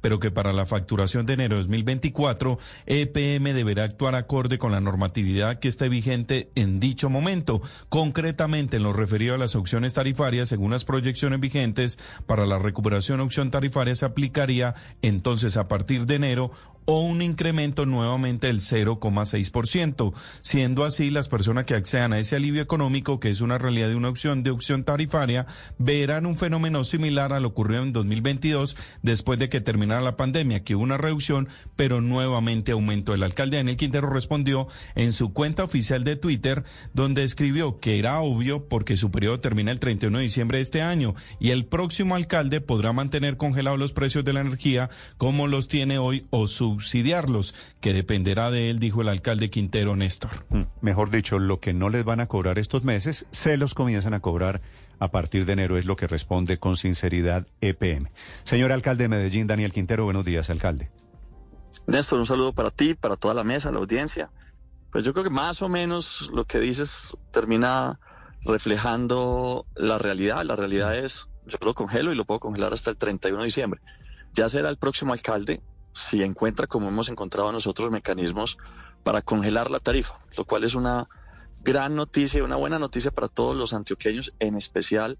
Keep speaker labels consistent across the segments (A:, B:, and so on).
A: pero que para la facturación de enero de 2024, EPM deberá actuar acorde con la normatividad que esté vigente en dicho momento. Concretamente, en lo referido a las opciones tarifarias, según las proyecciones vigentes, para la recuperación opción tarifaria se aplicaría entonces a partir de enero o un incremento nuevamente del 0,6%. Siendo así, las personas que accedan a ese alivio económico, que es una realidad de una opción de opción tarifaria, verán un fenómeno similar a lo ocurrido en 2022 después de que terminara la pandemia, que hubo una reducción, pero nuevamente aumentó. El alcalde Daniel Quintero respondió en su cuenta oficial de Twitter, donde escribió que era obvio porque su periodo termina el 31 de diciembre de este año y el próximo alcalde podrá mantener congelados los precios de la energía como los tiene hoy o su subsidiarlos, que dependerá de él, dijo el alcalde Quintero Néstor.
B: Mm, mejor dicho, lo que no les van a cobrar estos meses, se los comienzan a cobrar a partir de enero, es lo que responde con sinceridad EPM. Señor alcalde de Medellín, Daniel Quintero, buenos días, alcalde.
C: Néstor, un saludo para ti, para toda la mesa, la audiencia. Pues yo creo que más o menos lo que dices termina reflejando la realidad. La realidad es, yo lo congelo y lo puedo congelar hasta el 31 de diciembre. Ya será el próximo alcalde si encuentra, como hemos encontrado nosotros, mecanismos para congelar la tarifa, lo cual es una gran noticia y una buena noticia para todos los antioqueños, en especial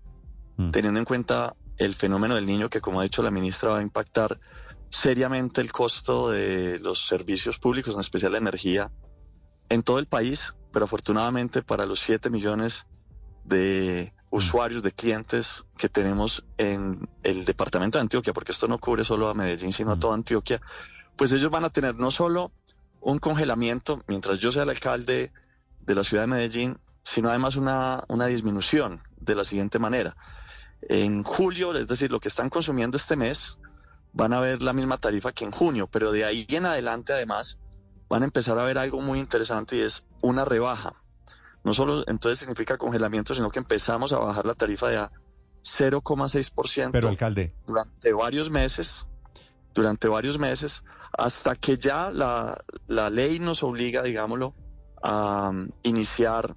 C: mm. teniendo en cuenta el fenómeno del niño que, como ha dicho la ministra, va a impactar seriamente el costo de los servicios públicos, en especial la energía, en todo el país, pero afortunadamente para los 7 millones de usuarios, de clientes que tenemos en el departamento de Antioquia, porque esto no cubre solo a Medellín, sino a toda Antioquia, pues ellos van a tener no solo un congelamiento mientras yo sea el alcalde de la ciudad de Medellín, sino además una, una disminución de la siguiente manera. En julio, es decir, lo que están consumiendo este mes, van a ver la misma tarifa que en junio, pero de ahí en adelante además van a empezar a ver algo muy interesante y es una rebaja no solo entonces significa congelamiento, sino que empezamos a bajar la tarifa de a 0,6%.
B: Pero alcalde.
C: Durante varios meses, durante varios meses, hasta que ya la, la ley nos obliga, digámoslo, a um, iniciar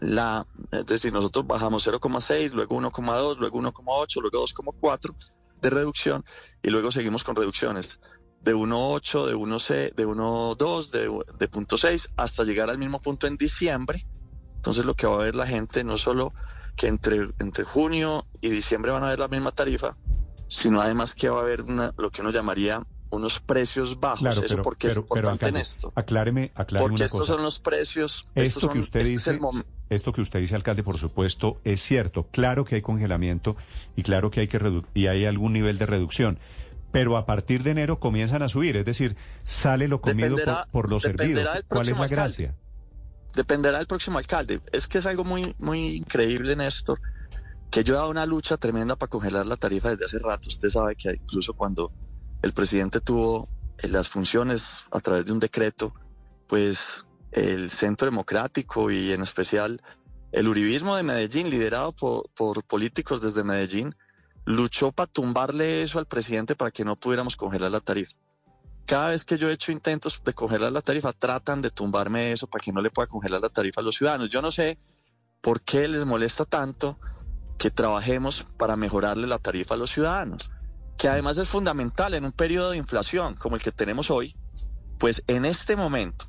C: la, es decir, nosotros bajamos 0,6, luego 1,2, luego 1,8, luego 2,4 de reducción y luego seguimos con reducciones de 1.8, de 1.2, de 1.2, de, de 0.6, hasta llegar al mismo punto en diciembre. Entonces lo que va a ver la gente no solo que entre, entre junio y diciembre van a ver la misma tarifa, sino además que va a haber una, lo que uno llamaría unos precios bajos.
B: Claro,
C: Eso porque es importante en esto.
B: Acláreme, acláreme
C: Porque
B: estos
C: son los precios.
B: Esto que usted
C: este
B: dice, esto que usted dice, alcalde, por supuesto, es cierto. Claro que hay congelamiento y claro que hay que y hay algún nivel de reducción pero a partir de enero comienzan a subir, es decir, sale lo comido por, los servidos. ¿Cuál es la gracia?
C: Dependerá del próximo alcalde. Es que es algo muy, muy increíble, Néstor, que yo he dado una lucha tremenda para congelar la tarifa desde hace rato. Usted sabe que incluso cuando el presidente tuvo eh, las funciones a través de un decreto, pues el Centro Democrático y en especial el Uribismo de Medellín, liderado por, por políticos desde Medellín, luchó para tumbarle eso al presidente para que no pudiéramos congelar la tarifa. Cada vez que yo he hecho intentos de congelar la tarifa, tratan de tumbarme eso para que no le pueda congelar la tarifa a los ciudadanos. Yo no sé por qué les molesta tanto que trabajemos para mejorarle la tarifa a los ciudadanos, que además es fundamental en un periodo de inflación como el que tenemos hoy, pues en este momento,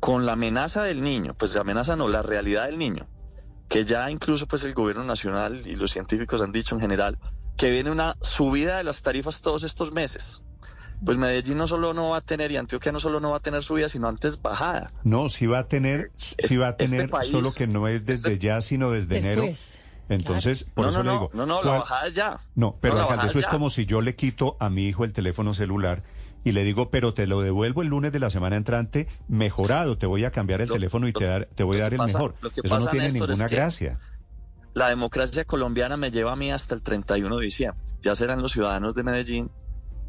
C: con la amenaza del niño, pues la amenaza no, la realidad del niño, que ya incluso pues el gobierno nacional y los científicos han dicho en general que viene una subida de las tarifas todos estos meses. Pues Medellín no solo no va a tener y Antioquia no solo no va a tener subida, sino antes bajada.
B: No, sí va a tener, sí va a este tener, solo que no es desde este ya, sino desde enero. Entonces, por eso
C: no,
B: le digo.
C: No, no, la bajada es ya.
B: No, pero eso es como si yo le quito a mi hijo el teléfono celular y le digo, pero te lo devuelvo el lunes de la semana entrante mejorado, te voy a cambiar el teléfono y te, dar, te voy a dar el mejor. Eso no tiene ninguna gracia.
C: la democracia colombiana me lleva a mí hasta el 31 de diciembre. Ya serán los ciudadanos de Medellín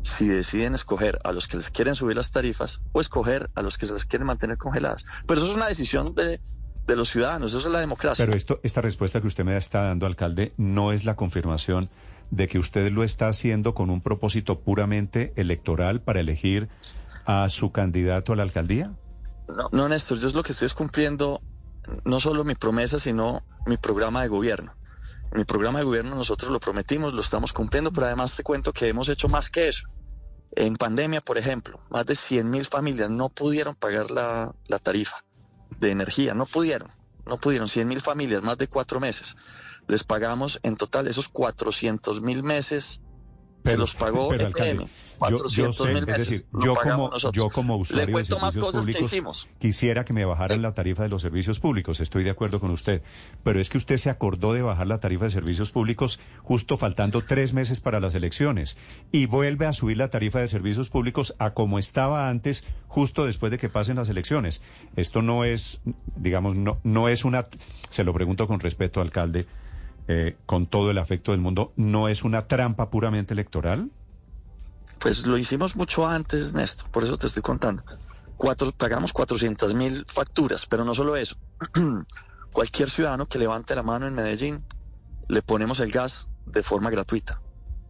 C: si deciden escoger a los que les quieren subir las tarifas o escoger a los que se les quieren mantener congeladas. Pero eso es una decisión de, de los ciudadanos, eso es la democracia.
B: Pero esto, esta respuesta que usted me está dando, alcalde, no es la confirmación de que usted lo está haciendo con un propósito puramente electoral para elegir a su candidato a la alcaldía.
C: No, no, Néstor, yo es lo que estoy es cumpliendo no solo mi promesa, sino mi programa de gobierno. Mi programa de gobierno nosotros lo prometimos, lo estamos cumpliendo, pero además te cuento que hemos hecho más que eso. En pandemia, por ejemplo, más de 100 mil familias no pudieron pagar la, la tarifa de energía, no pudieron, no pudieron, 100 mil familias, más de cuatro meses. Les pagamos en total esos 400 mil meses se los pagó
B: pero,
C: EPM.
B: alcalde, yo,
C: 400
B: yo sé,
C: mil
B: es
C: meses.
B: decir,
C: lo
B: yo como, yo como usuario
C: Le cuento
B: de
C: más
B: servicios
C: que
B: públicos
C: hicimos.
B: quisiera que me bajaran la tarifa de los servicios públicos. Estoy de acuerdo con usted, pero es que usted se acordó de bajar la tarifa de servicios públicos justo faltando tres meses para las elecciones y vuelve a subir la tarifa de servicios públicos a como estaba antes, justo después de que pasen las elecciones. Esto no es, digamos, no, no es una, se lo pregunto con respeto, alcalde, eh, con todo el afecto del mundo, ¿no es una trampa puramente electoral?
C: Pues lo hicimos mucho antes, Néstor, por eso te estoy contando. Pagamos 400 mil facturas, pero no solo eso. Cualquier ciudadano que levante la mano en Medellín, le ponemos el gas de forma gratuita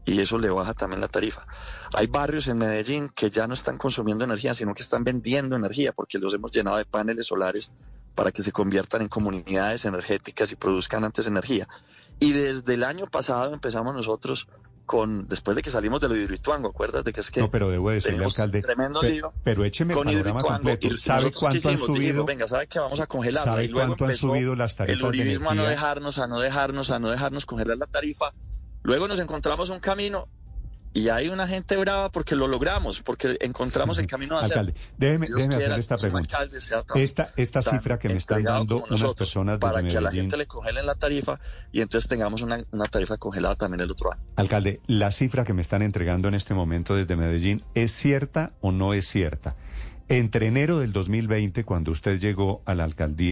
C: y eso le baja también la tarifa. Hay barrios en Medellín que ya no están consumiendo energía, sino que están vendiendo energía porque los hemos llenado de paneles solares para que se conviertan en comunidades energéticas y produzcan antes energía. Y desde el año pasado empezamos nosotros con, después de que salimos de lo de Hidroituango, ¿acuerdas de que es que
B: No, pero debo decirle, alcalde,
C: tremendo
B: pe-
C: lío
B: pero écheme el
C: con
B: panorama
C: Hidroituango
B: completo.
C: y
B: ¿Sabe cuánto han
C: quisimos, dijimos,
B: subido?
C: venga, ¿sabe que vamos a congelarla?
B: ¿Sabe
C: y luego
B: cuánto han subido las tarifas
C: el
B: de
C: uribismo a no dejarnos, a no dejarnos, a no dejarnos congelar la tarifa. Luego nos encontramos un camino y hay una gente brava porque lo logramos, porque encontramos el camino a hacer.
B: Alcalde, déjeme, hacer esta pregunta.
C: tan-
B: Esta, esta cifra que me están dando unas personas
C: para que a la gente le congelen la tarifa y entonces tengamos una, una tarifa congelada también el otro año.
B: Alcalde, la cifra que me están entregando en este momento desde Medellín, ¿es cierta o no es cierta? Entre enero del 2020, cuando usted llegó a la alcaldía,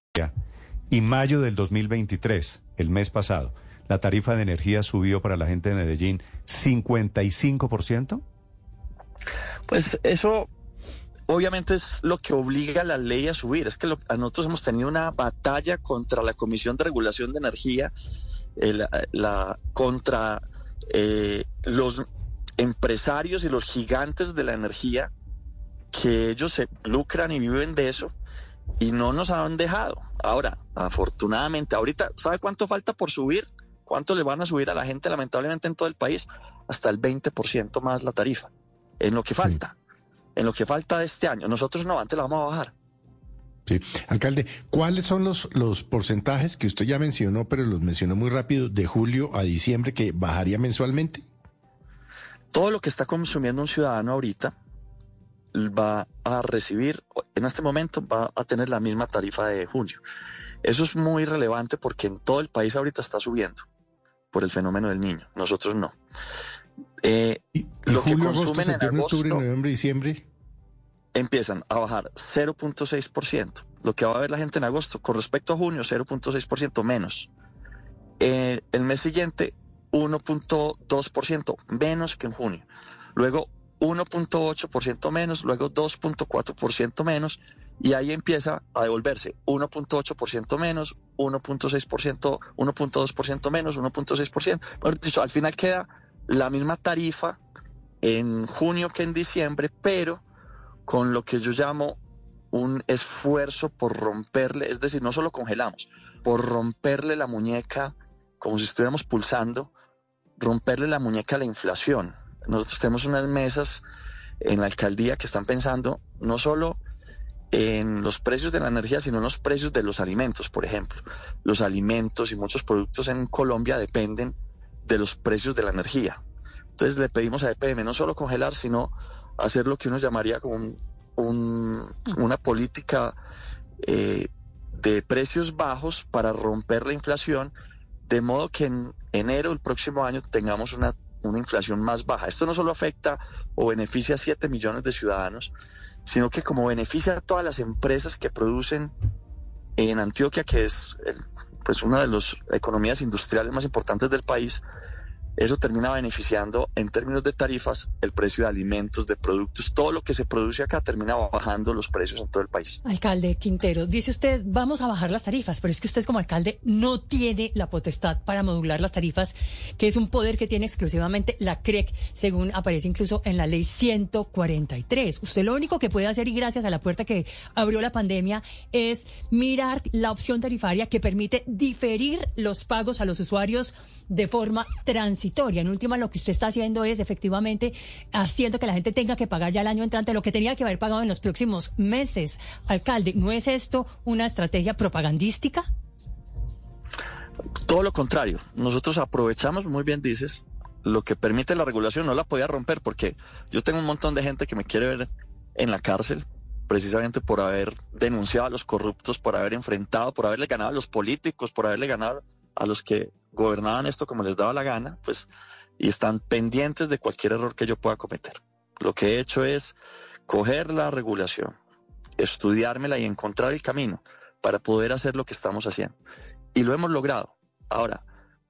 B: Y mayo del 2023, el mes pasado, la tarifa de energía subió para la gente de Medellín 55%.
C: Pues eso obviamente es lo que obliga a la ley a subir. Es que nosotros hemos tenido una batalla contra la Comisión de Regulación de Energía, contra eh, los empresarios y los gigantes de la energía, que ellos se lucran y viven de eso y no nos han dejado. Ahora, afortunadamente, ahorita, ¿sabe cuánto falta por subir? ¿Cuánto le van a subir a la gente lamentablemente en todo el país? Hasta el 20% más la tarifa, en lo que falta. En lo que falta de este año. Nosotros no, antes la vamos a bajar.
D: Sí. Alcalde, ¿cuáles son los, los porcentajes que usted ya mencionó, pero los mencionó muy rápido, de julio a diciembre que bajaría mensualmente?
C: todo lo que está consumiendo un ciudadano ahorita va a recibir, en este momento va a tener la misma tarifa de junio. Eso es muy relevante porque en todo el país ahorita está subiendo por el fenómeno del niño, nosotros no. Eh,
D: ¿Y, y
C: Lo que
D: agosto,
C: consumen en
D: septiembre, octubre,
C: agosto-
D: noviembre, diciembre?
C: empiezan a bajar 0.6%. Lo que va a ver la gente en agosto con respecto a junio, 0.6% menos. Eh, el mes siguiente, 1.2% menos que en junio. Luego 1.8% menos, luego 2.4% menos, y ahí empieza a devolverse 1.8% menos, 1.6%, 1.2% menos, 1.6%. Mejor dicho, al final queda la misma tarifa en junio que en diciembre, pero con lo que yo llamo un esfuerzo por romperle, es decir, no solo congelamos, por romperle la muñeca, como si estuviéramos pulsando, romperle la muñeca a la inflación. Nosotros tenemos unas mesas en la alcaldía que están pensando no solo en los precios de la energía, sino en los precios de los alimentos, por ejemplo. Los alimentos y muchos productos en Colombia dependen de los precios de la energía. Entonces le pedimos a EPM no solo congelar, sino hacer lo que uno llamaría como un, un- una política eh, de precios bajos para romper la inflación, de modo que en enero del próximo año tengamos una, una inflación más baja. Esto no solo afecta o beneficia a 7 millones de ciudadanos, sino que como beneficia a todas las empresas que producen en Antioquia, que es el- pues una de las economías industriales más importantes del país, eso termina beneficiando en términos de tarifas el precio de alimentos, de productos, todo lo que se produce acá termina bajando los precios en todo el país.
E: Alcalde Quintero, dice usted, vamos a bajar las tarifas, pero es que usted como alcalde no tiene la potestad para modular las tarifas, que es un poder que tiene exclusivamente la CREC, según aparece incluso en la ley 143. Usted lo único que puede hacer, y gracias a la puerta que abrió la pandemia, es mirar la opción tarifaria que permite diferir los pagos a los usuarios de forma En última, lo que usted está haciendo es efectivamente haciendo que la gente tenga que pagar ya el año entrante lo que tenía que haber pagado en los próximos meses. Alcalde, ¿no es esto una estrategia propagandística?
C: Todo lo contrario, nosotros aprovechamos, muy bien dices, lo que permite la regulación, no la podía romper porque yo tengo un montón de gente que me quiere ver en la cárcel precisamente por haber denunciado a los corruptos, por haber enfrentado, por haberle ganado a los políticos, por haberle ganado a los que gobernaban esto como les daba la gana, pues, y están pendientes de cualquier error que yo pueda cometer. Lo que he hecho es coger la regulación, estudiármela y encontrar el camino para poder hacer lo que estamos haciendo. Y lo hemos logrado. Ahora,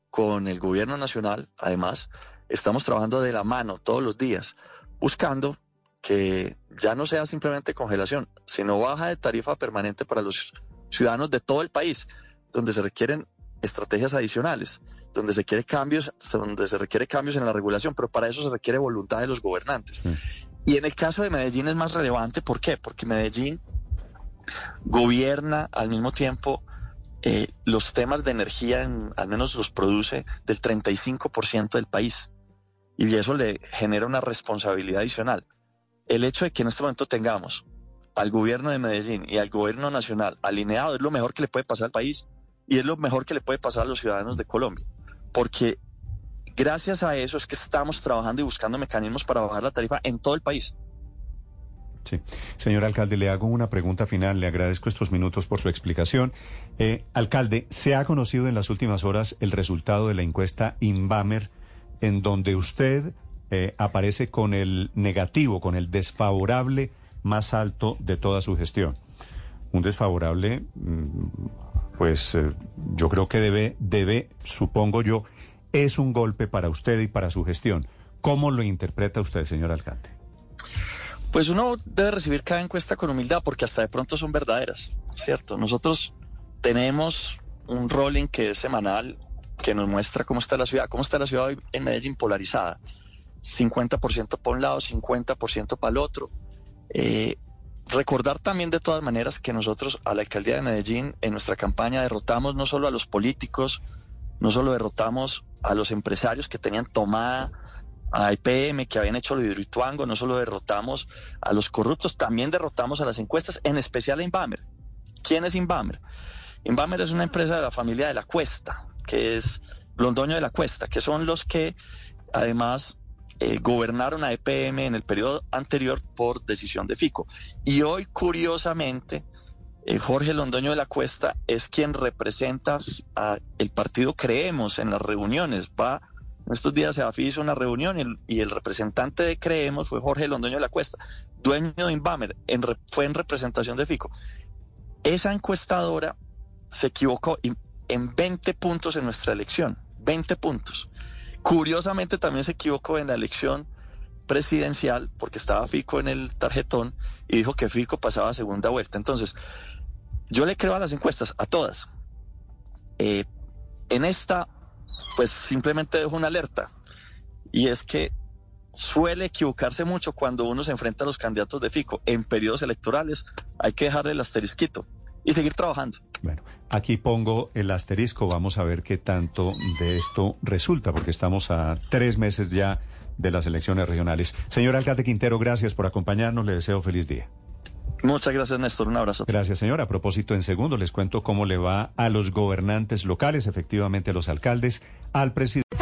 C: con el gobierno nacional, además, estamos trabajando de la mano todos los días, buscando que ya no sea simplemente congelación, sino baja de tarifa permanente para los ciudadanos de todo el país, donde se requieren estrategias adicionales, donde se quiere cambios, donde se requiere cambios en la regulación, pero para eso se requiere voluntad de los gobernantes. Y en el caso de Medellín es más relevante, ¿por qué? Porque Medellín gobierna al mismo tiempo eh, los temas de energía, en- al menos los produce del 35% del país. Y eso le genera una responsabilidad adicional. El hecho de que en este momento tengamos al gobierno de Medellín y al gobierno nacional alineado es lo mejor que le puede pasar al país y es lo mejor que le puede pasar a los ciudadanos de Colombia. Porque gracias a eso es que estamos trabajando y buscando mecanismos para bajar la tarifa en todo el país.
B: Sí. Señor alcalde, le hago una pregunta final. Le agradezco estos minutos por su explicación. Eh, alcalde, ¿se ha conocido en las últimas horas el resultado de la encuesta Inbamer en donde usted eh, aparece con el negativo, con el desfavorable más alto de toda su gestión? Un desfavorable, mm, pues eh, yo creo que debe, debe, supongo yo, es un golpe para usted y para su gestión. ¿Cómo lo interpreta usted, señor alcalde?
C: Pues uno debe recibir cada encuesta con humildad porque hasta de pronto son verdaderas, ¿cierto? Nosotros tenemos un rolling que es semanal que nos muestra cómo está la ciudad, cómo está la ciudad hoy en Medellín polarizada. 50% para un lado, 50% para el otro. Eh, recordar también de todas maneras que nosotros a la alcaldía de Medellín en nuestra campaña derrotamos no solo a los políticos, no solo derrotamos a los empresarios que tenían tomada a IPM, que habían hecho lo Hidroituango, no solo derrotamos a los corruptos, también derrotamos a las encuestas, en especial a Inbamer. ¿Quién es Inbamer? Inbamer es una empresa de la familia de la Cuesta, que es Londoño de la Cuesta, que son los que además eh, gobernaron a EPM en el periodo anterior por decisión de FICO. Y hoy, curiosamente, eh, Jorge Londoño de la Cuesta es quien representa a el partido Creemos en las reuniones. En estos días se hizo una reunión y el, representante de Creemos fue Jorge Londoño de la Cuesta, dueño de Inbamer, en fue en representación de FICO. Esa encuestadora se equivocó en 20 puntos en nuestra elección, 20 puntos. Curiosamente también se equivocó en la elección presidencial porque estaba Fico en el tarjetón y dijo que Fico pasaba a segunda vuelta. Entonces, yo le creo a las encuestas, a todas. Eh, en esta, pues simplemente dejo una alerta y es que suele equivocarse mucho cuando uno se enfrenta a los candidatos de Fico en periodos electorales. Hay que dejarle el asterisquito y seguir trabajando.
B: Bueno, aquí pongo el asterisco, vamos a ver qué tanto de esto resulta, porque estamos a tres meses ya de las elecciones regionales. Señor alcalde Quintero, gracias por acompañarnos, le deseo feliz día.
C: Muchas gracias, Néstor. Un abrazo.
B: Gracias, señor. A propósito, en segundo les cuento cómo le va a los gobernantes locales, efectivamente a los alcaldes, al presidente.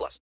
F: plus.